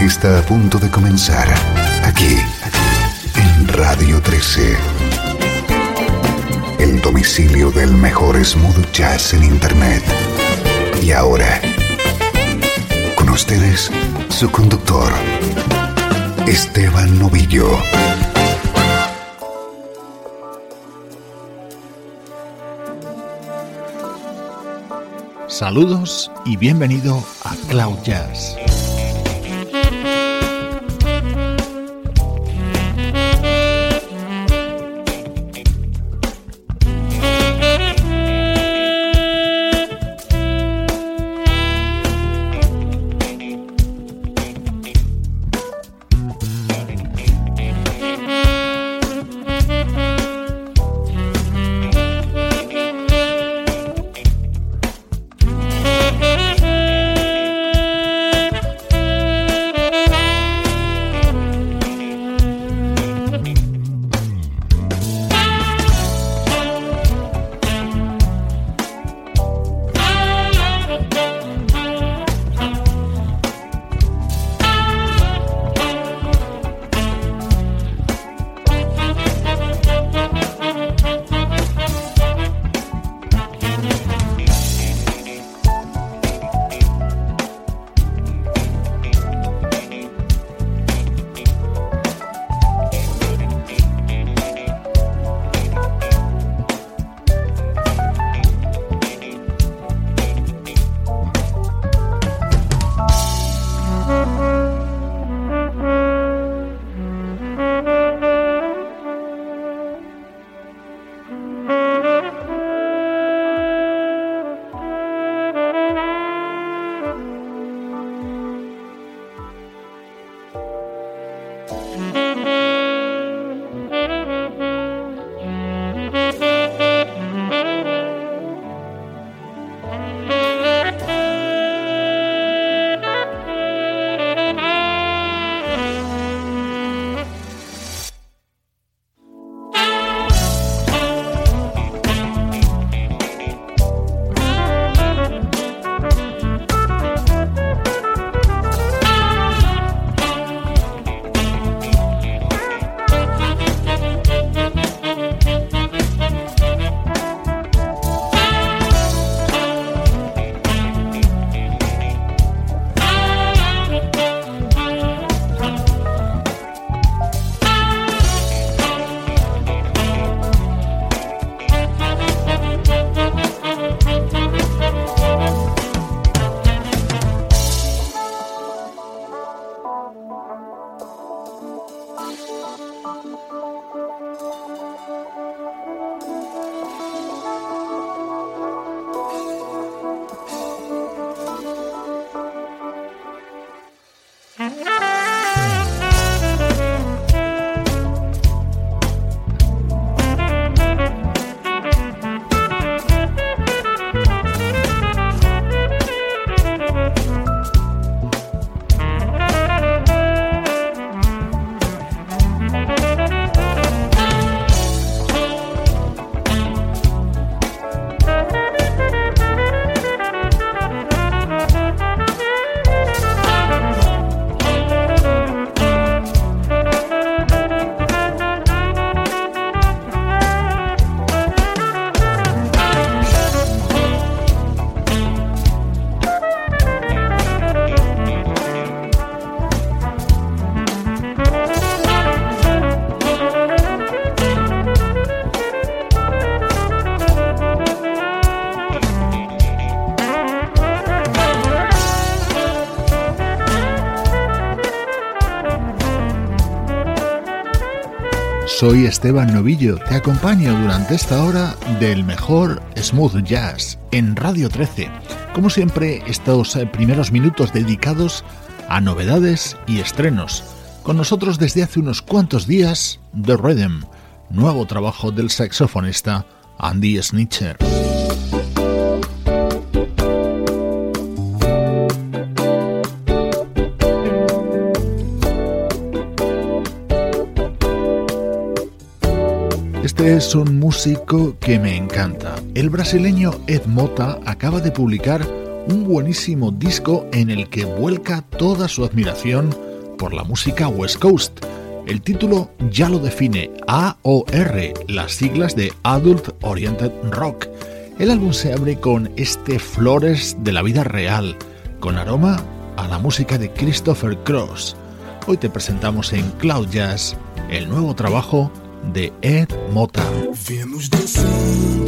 Está a punto de comenzar aquí en Radio 13. El domicilio del mejor smooth jazz en Internet. Y ahora, con ustedes, su conductor, Esteban Novillo. Saludos y bienvenido a Cloud Jazz. Soy Esteban Novillo, te acompaño durante esta hora del mejor smooth jazz en Radio 13. Como siempre, estos primeros minutos dedicados a novedades y estrenos. Con nosotros desde hace unos cuantos días, The Rhythm, nuevo trabajo del saxofonista Andy Snitcher. Este es un músico que me encanta. El brasileño Ed Mota acaba de publicar un buenísimo disco en el que vuelca toda su admiración por la música West Coast. El título ya lo define AOR, las siglas de Adult Oriented Rock. El álbum se abre con este Flores de la vida real, con aroma a la música de Christopher Cross. Hoy te presentamos en Cloud Jazz el nuevo trabajo de Ed Mota. ¿Te